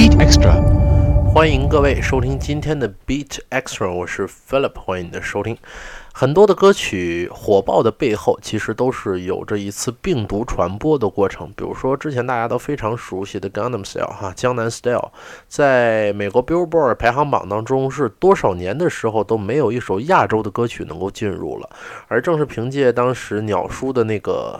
Beat Extra，欢迎各位收听今天的 Beat Extra，我是 Philip，欢迎你的收听。很多的歌曲火爆的背后，其实都是有着一次病毒传播的过程。比如说之前大家都非常熟悉的 Gangnam Style 哈，江南 Style，在美国 Billboard 排行榜当中是多少年的时候都没有一首亚洲的歌曲能够进入了，而正是凭借当时鸟叔的那个。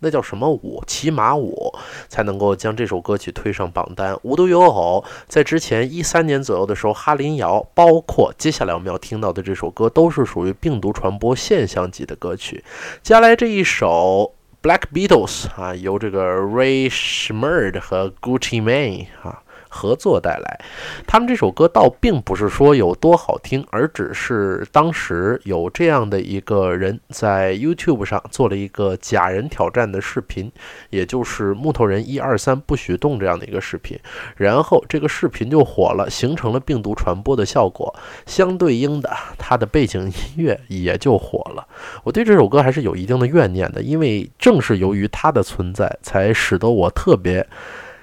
那叫什么舞？骑马舞才能够将这首歌曲推上榜单。无独有偶，在之前一三年左右的时候，哈林谣，包括接下来我们要听到的这首歌，都是属于病毒传播现象级的歌曲。接下来这一首 Black Beatles 啊，由这个 Ray Schmerd 和 Gucci Mane 啊。合作带来，他们这首歌倒并不是说有多好听，而只是当时有这样的一个人在 YouTube 上做了一个假人挑战的视频，也就是木头人一二三不许动这样的一个视频，然后这个视频就火了，形成了病毒传播的效果，相对应的，它的背景音乐也就火了。我对这首歌还是有一定的怨念的，因为正是由于它的存在，才使得我特别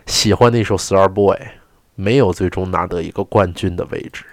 喜欢那首 Star Boy。没有最终拿得一个冠军的位置。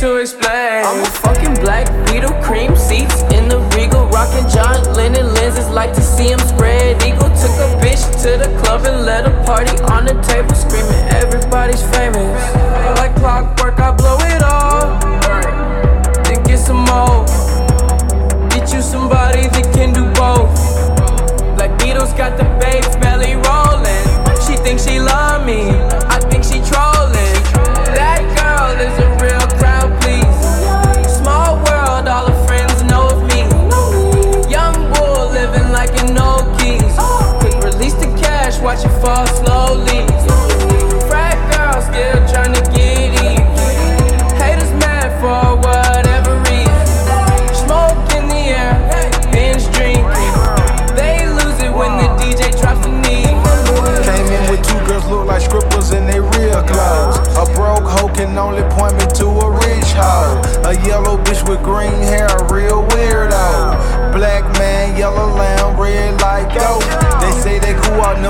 To explain. I'm a fucking black beetle, cream seats in the regal, rocking John Lennon lenses. Like to see him spread eagle. Took a bitch to the club and let a party on the table, screaming everybody's famous. Like clockwork, I blow it all. Then get some more. Get you somebody that can do both. Black Beatles got the babes belly rolling. She thinks she love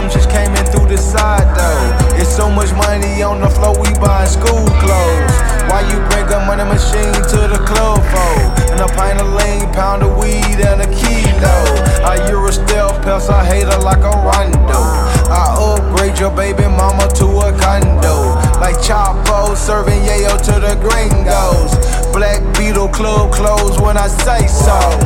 them just came in through the side though. It's so much money on the floor, we buying school clothes. Why you bring a money machine to the club for? And a pint of lean, pound of weed, and a kilo. i A Euro stealth pest, I hate her like a rondo. I upgrade your baby mama to a condo. Like Chapo serving yayo to the gringos. Black Beetle club closed when I say so.